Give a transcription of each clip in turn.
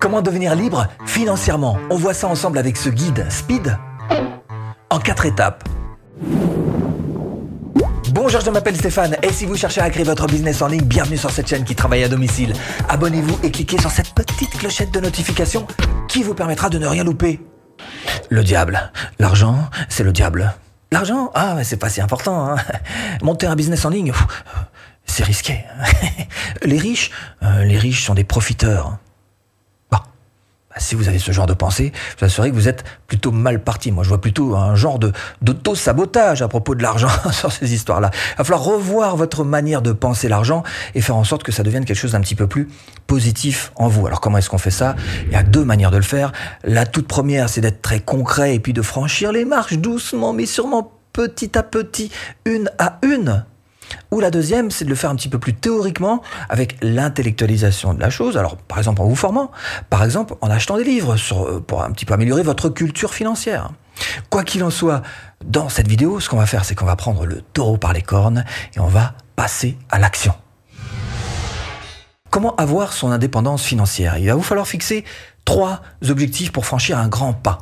Comment devenir libre financièrement? On voit ça ensemble avec ce guide Speed en quatre étapes. Bonjour, je m'appelle Stéphane et si vous cherchez à créer votre business en ligne, bienvenue sur cette chaîne qui travaille à domicile. Abonnez-vous et cliquez sur cette petite clochette de notification qui vous permettra de ne rien louper. Le diable. L'argent, c'est le diable. L'argent? Ah, c'est pas si important. Hein. Monter un business en ligne, c'est risqué. les riches, euh, les riches sont des profiteurs. Si vous avez ce genre de pensée, vous assurerai que vous êtes plutôt mal parti. Moi, je vois plutôt un genre de d'auto-sabotage à propos de l'argent sur ces histoires-là. Il va falloir revoir votre manière de penser l'argent et faire en sorte que ça devienne quelque chose d'un petit peu plus positif en vous. Alors, comment est-ce qu'on fait ça? Il y a deux manières de le faire. La toute première, c'est d'être très concret et puis de franchir les marches doucement, mais sûrement petit à petit, une à une. Ou la deuxième, c'est de le faire un petit peu plus théoriquement avec l'intellectualisation de la chose. Alors, par exemple, en vous formant, par exemple, en achetant des livres euh, pour un petit peu améliorer votre culture financière. Quoi qu'il en soit, dans cette vidéo, ce qu'on va faire, c'est qu'on va prendre le taureau par les cornes et on va passer à l'action. Comment avoir son indépendance financière? Il va vous falloir fixer trois objectifs pour franchir un grand pas.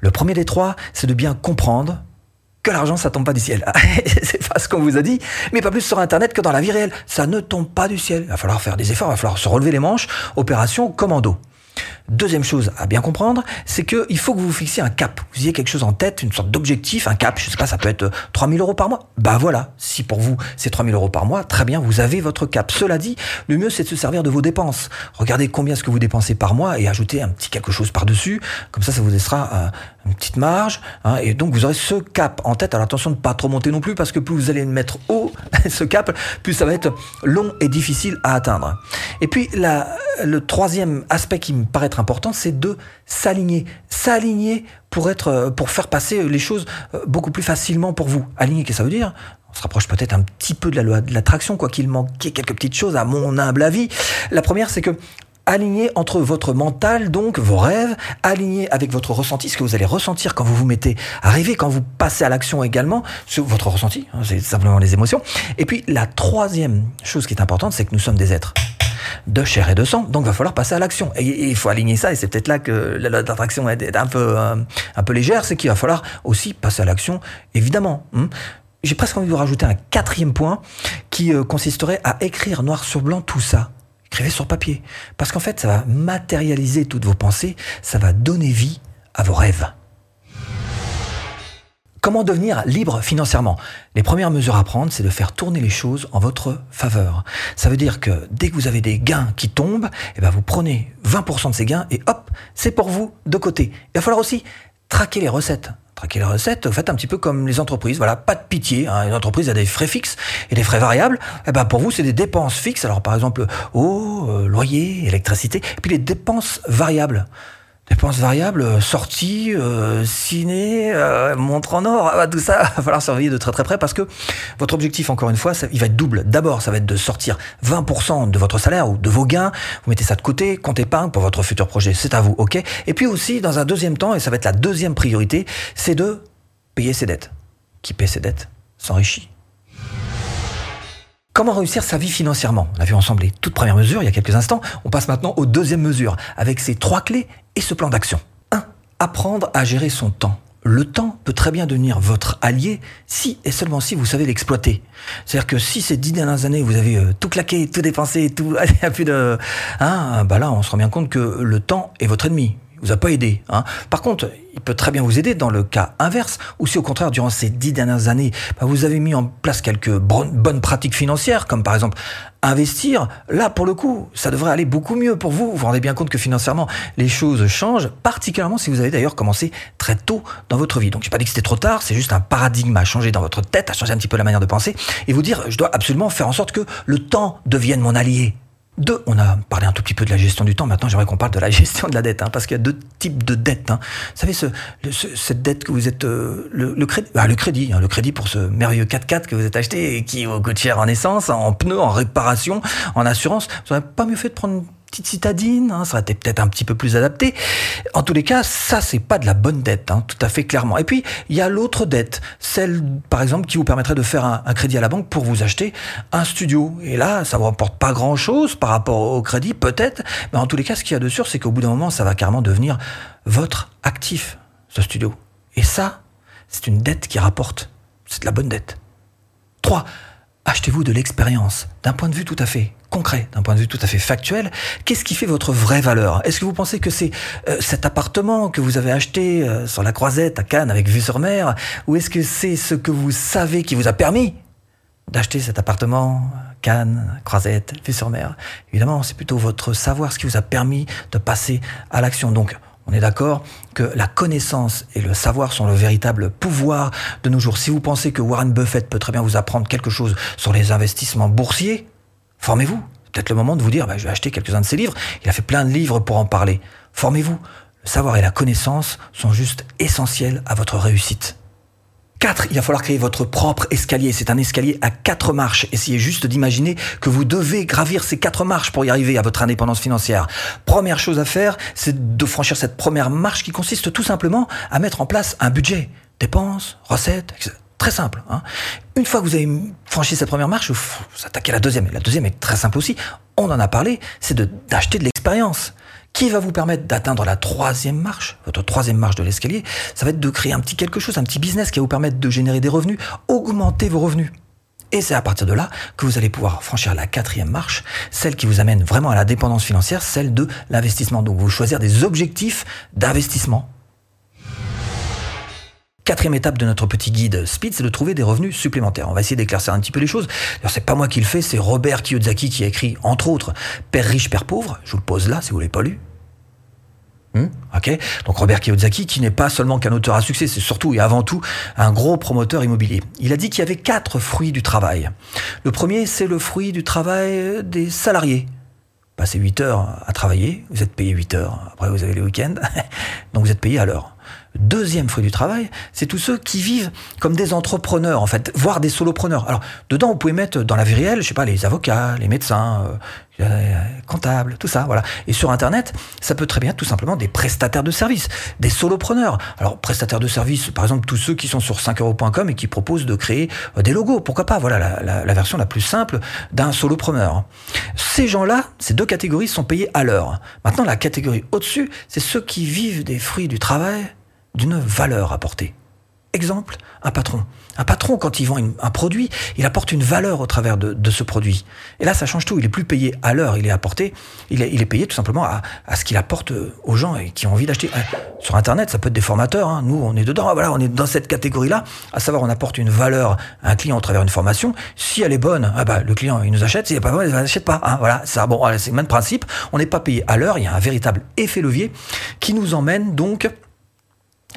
Le premier des trois, c'est de bien comprendre que l'argent, ça tombe pas du ciel. c'est pas ce qu'on vous a dit, mais pas plus sur Internet que dans la vie réelle. Ça ne tombe pas du ciel. Il va falloir faire des efforts, il va falloir se relever les manches. Opération commando. Deuxième chose à bien comprendre, c'est qu'il faut que vous fixiez un cap. Vous ayez quelque chose en tête, une sorte d'objectif, un cap. Je sais pas, ça peut être 3000 euros par mois. Bah voilà. Si pour vous, c'est 3000 euros par mois, très bien, vous avez votre cap. Cela dit, le mieux, c'est de se servir de vos dépenses. Regardez combien est-ce que vous dépensez par mois et ajoutez un petit quelque chose par-dessus. Comme ça, ça vous laissera euh, une petite marge. Hein, et donc, vous aurez ce cap en tête. Alors attention de ne pas trop monter non plus parce que plus vous allez le mettre haut, ce cap, plus ça va être long et difficile à atteindre. Et puis, le troisième aspect qui me paraît être important, c'est de s'aligner. S'aligner pour être, euh, pour faire passer les choses euh, beaucoup plus facilement pour vous. Aligner, qu'est-ce que ça veut dire? On se rapproche peut-être un petit peu de la loi de l'attraction, quoi qu'il manquait quelques petites choses à mon humble avis. La première, c'est que aligner entre votre mental, donc vos rêves, aligner avec votre ressenti, ce que vous allez ressentir quand vous vous mettez à rêver, quand vous passez à l'action également, sur votre ressenti, hein, c'est simplement les émotions. Et puis la troisième chose qui est importante, c'est que nous sommes des êtres de chair et de sang. Donc, il va falloir passer à l'action. Et il faut aligner ça. Et c'est peut-être là que l'attraction est un peu, euh, un peu légère. C'est qu'il va falloir aussi passer à l'action, évidemment. Hein. J'ai presque envie de vous rajouter un quatrième point qui euh, consisterait à écrire noir sur blanc tout ça. Écrivez sur papier. Parce qu'en fait, ça va matérialiser toutes vos pensées. Ça va donner vie à vos rêves. Comment devenir libre financièrement? Les premières mesures à prendre, c'est de faire tourner les choses en votre faveur. Ça veut dire que dès que vous avez des gains qui tombent, eh ben vous prenez 20% de ces gains et hop, c'est pour vous de côté. Il va falloir aussi traquer les recettes. Traquer les recettes, faites un petit peu comme les entreprises. Voilà, pas de pitié. Hein. Une entreprise a des frais fixes et des frais variables. Eh ben pour vous, c'est des dépenses fixes. Alors par exemple, eau, euh, loyer, électricité, puis les dépenses variables. Dépenses variables, euh, sorties, euh, ciné, euh, montre en or, ah, tout ça, va falloir surveiller de très très près parce que votre objectif, encore une fois, il va être double. D'abord, ça va être de sortir 20% de votre salaire ou de vos gains. Vous mettez ça de côté, compte épargne pour votre futur projet. C'est à vous, ok Et puis aussi, dans un deuxième temps, et ça va être la deuxième priorité, c'est de payer ses dettes. Qui paie ses dettes s'enrichit. Comment réussir sa vie financièrement? On a vu ensemble les toutes premières mesures il y a quelques instants. On passe maintenant aux deuxièmes mesures avec ces trois clés et ce plan d'action. 1. Apprendre à gérer son temps. Le temps peut très bien devenir votre allié si et seulement si vous savez l'exploiter. C'est-à-dire que si ces dix dernières années vous avez euh, tout claqué, tout dépensé, tout, il a plus de, hein, bah là on se rend bien compte que le temps est votre ennemi vous a pas aidé. Hein. Par contre, il peut très bien vous aider dans le cas inverse, ou si au contraire, durant ces dix dernières années, bah, vous avez mis en place quelques bonnes pratiques financières, comme par exemple investir, là, pour le coup, ça devrait aller beaucoup mieux pour vous. Vous vous rendez bien compte que financièrement, les choses changent, particulièrement si vous avez d'ailleurs commencé très tôt dans votre vie. Donc, j'ai pas dit que c'était trop tard, c'est juste un paradigme à changer dans votre tête, à changer un petit peu la manière de penser, et vous dire, je dois absolument faire en sorte que le temps devienne mon allié. Deux, on a parlé un tout petit peu de la gestion du temps. Maintenant, j'aimerais qu'on parle de la gestion de la dette, hein, parce qu'il y a deux types de dettes. Hein. Vous savez, ce, cette dette que vous êtes, euh, le, crédit, ah, le crédit, hein, le crédit pour ce merveilleux 4x4 que vous êtes acheté et qui coûte cher en essence, en pneus, en réparation, en assurance. Vous n'auriez pas mieux fait de prendre petite citadine, hein, ça aurait été peut-être un petit peu plus adapté. En tous les cas, ça c'est pas de la bonne dette, hein, tout à fait clairement. Et puis il y a l'autre dette, celle par exemple qui vous permettrait de faire un, crédit à la banque pour vous acheter un studio. Et là, ça vous rapporte pas grand-chose par rapport au crédit, peut-être, mais en tous les cas, ce qu'il y a de sûr, c'est qu'au bout d'un moment, ça va carrément devenir votre actif, ce studio. Et ça, c'est une dette qui rapporte. C'est de la bonne dette. 3. Achetez-vous de l'expérience, d'un point de vue tout à fait concret, d'un point de vue tout à fait factuel. Qu'est-ce qui fait votre vraie valeur? Est-ce que vous pensez que c'est euh, cet appartement que vous avez acheté euh, sur la Croisette à Cannes avec vue sur mer Ou est-ce que c'est ce que vous savez qui vous a permis d'acheter cet appartement Cannes, Croisette, vue sur mer? Évidemment, c'est plutôt votre savoir, ce qui vous a permis de passer à l'action. Donc, on est d'accord que la connaissance et le savoir sont le véritable pouvoir de nos jours. Si vous pensez que Warren Buffett peut très bien vous apprendre quelque chose sur les investissements boursiers, formez-vous. Peut-être le moment de vous dire, bah, je vais acheter quelques-uns de ses livres. Il a fait plein de livres pour en parler. Formez-vous. Le savoir et la connaissance sont juste essentiels à votre réussite. 4. Il va falloir créer votre propre escalier. C'est un escalier à quatre marches. Essayez juste d'imaginer que vous devez gravir ces quatre marches pour y arriver à votre indépendance financière. Première chose à faire, c'est de franchir cette première marche qui consiste tout simplement à mettre en place un budget. Dépenses, recettes, etc. Très simple. Hein. Une fois que vous avez franchi cette première marche, vous attaquez la deuxième. La deuxième est très simple aussi. On en a parlé, c'est d'acheter de l'expérience qui va vous permettre d'atteindre la troisième marche, votre troisième marche de l'escalier, ça va être de créer un petit quelque chose, un petit business qui va vous permettre de générer des revenus, augmenter vos revenus. Et c'est à partir de là que vous allez pouvoir franchir la quatrième marche, celle qui vous amène vraiment à la dépendance financière, celle de l'investissement. Donc vous choisir des objectifs d'investissement. Quatrième étape de notre petit guide Speed, c'est de trouver des revenus supplémentaires. On va essayer d'éclaircir un petit peu les choses. C'est pas moi qui le fais, c'est Robert Kiyosaki qui a écrit, entre autres, Père riche, Père pauvre. Je vous le pose là, si vous l'avez pas lu. Hmm? Donc Robert Kiyosaki, qui n'est pas seulement qu'un auteur à succès, c'est surtout et avant tout un gros promoteur immobilier. Il a dit qu'il y avait quatre fruits du travail. Le premier, c'est le fruit du travail des salariés. Passez 8 heures à travailler, vous êtes payé 8 heures. Après, vous avez les week-ends, donc vous êtes payé à l'heure. Deuxième fruit du travail, c'est tous ceux qui vivent comme des entrepreneurs, en fait, voire des solopreneurs. Alors, dedans, vous pouvez mettre dans la vie réelle, je sais pas, les avocats, les médecins, euh, euh, comptables, tout ça, voilà. Et sur Internet, ça peut très bien être tout simplement des prestataires de services, des solopreneurs. Alors, prestataires de services, par exemple, tous ceux qui sont sur 5euros.com et qui proposent de créer euh, des logos. Pourquoi pas Voilà la, la version la plus simple d'un solopreneur. Ces gens-là, ces deux catégories sont payés à l'heure. Maintenant, la catégorie au-dessus, c'est ceux qui vivent des fruits du travail d'une valeur apportée. Exemple, un patron. Un patron, quand il vend un produit, il apporte une valeur au travers de, ce produit. Et là, ça change tout. Il est plus payé à l'heure, il est apporté, il est, payé tout simplement à, ce qu'il apporte aux gens et qui ont envie d'acheter. Euh, sur Internet, ça peut être des formateurs. Hein. Nous, on est dedans. Voilà, on est dans cette catégorie-là. À savoir, on apporte une valeur à un client au travers d'une formation. Si elle est bonne, ah bah, le client, il nous achète. Si elle n'est pas bonne, il n'achète pas. Hein. Voilà, ça, bon, c'est le même principe. On n'est pas payé à l'heure. Il y a un véritable effet levier qui nous emmène donc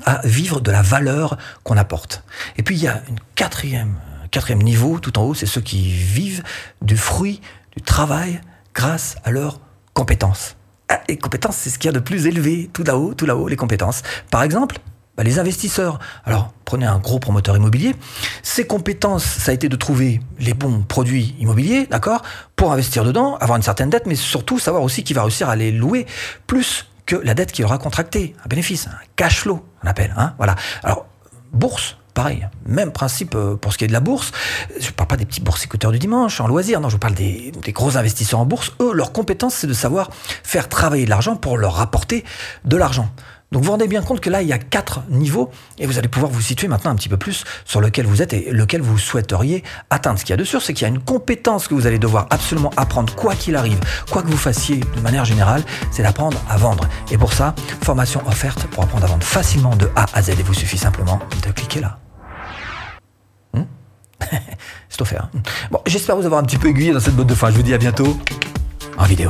à vivre de la valeur qu'on apporte. Et puis il y a une quatrième, quatrième niveau tout en haut, c'est ceux qui vivent du fruit du travail grâce à leurs compétences. Ah, les compétences, c'est ce qu'il y a de plus élevé, tout là-haut, tout là-haut, les compétences. Par exemple, bah, les investisseurs. Alors, prenez un gros promoteur immobilier. Ses compétences, ça a été de trouver les bons produits immobiliers, d'accord, pour investir dedans, avoir une certaine dette, mais surtout savoir aussi qui va réussir à les louer, plus que la dette qu'il aura contractée, un bénéfice, un cash flow, on appelle. Hein, voilà. Alors, bourse, pareil, même principe euh, pour ce qui est de la bourse. Je ne parle pas des petits boursicouteurs du dimanche en loisir, non, je parle des, des gros investisseurs en bourse. Eux, leur compétence, c'est de savoir faire travailler de l'argent pour leur rapporter de l'argent. Donc vous vous rendez bien compte que là, il y a quatre niveaux et vous allez pouvoir vous situer maintenant un petit peu plus sur lequel vous êtes et lequel vous souhaiteriez atteindre. Ce qu'il y a de sûr, c'est qu'il y a une compétence que vous allez devoir absolument apprendre quoi qu'il arrive, quoi que vous fassiez de manière générale, c'est d'apprendre à vendre. Et pour ça, formation offerte pour apprendre à vendre facilement de A à Z. Et vous suffit simplement de cliquer là. Hmm? C'est offert. Bon, j'espère vous avoir un petit peu aiguillé dans cette botte de fin. Je vous dis à bientôt en vidéo.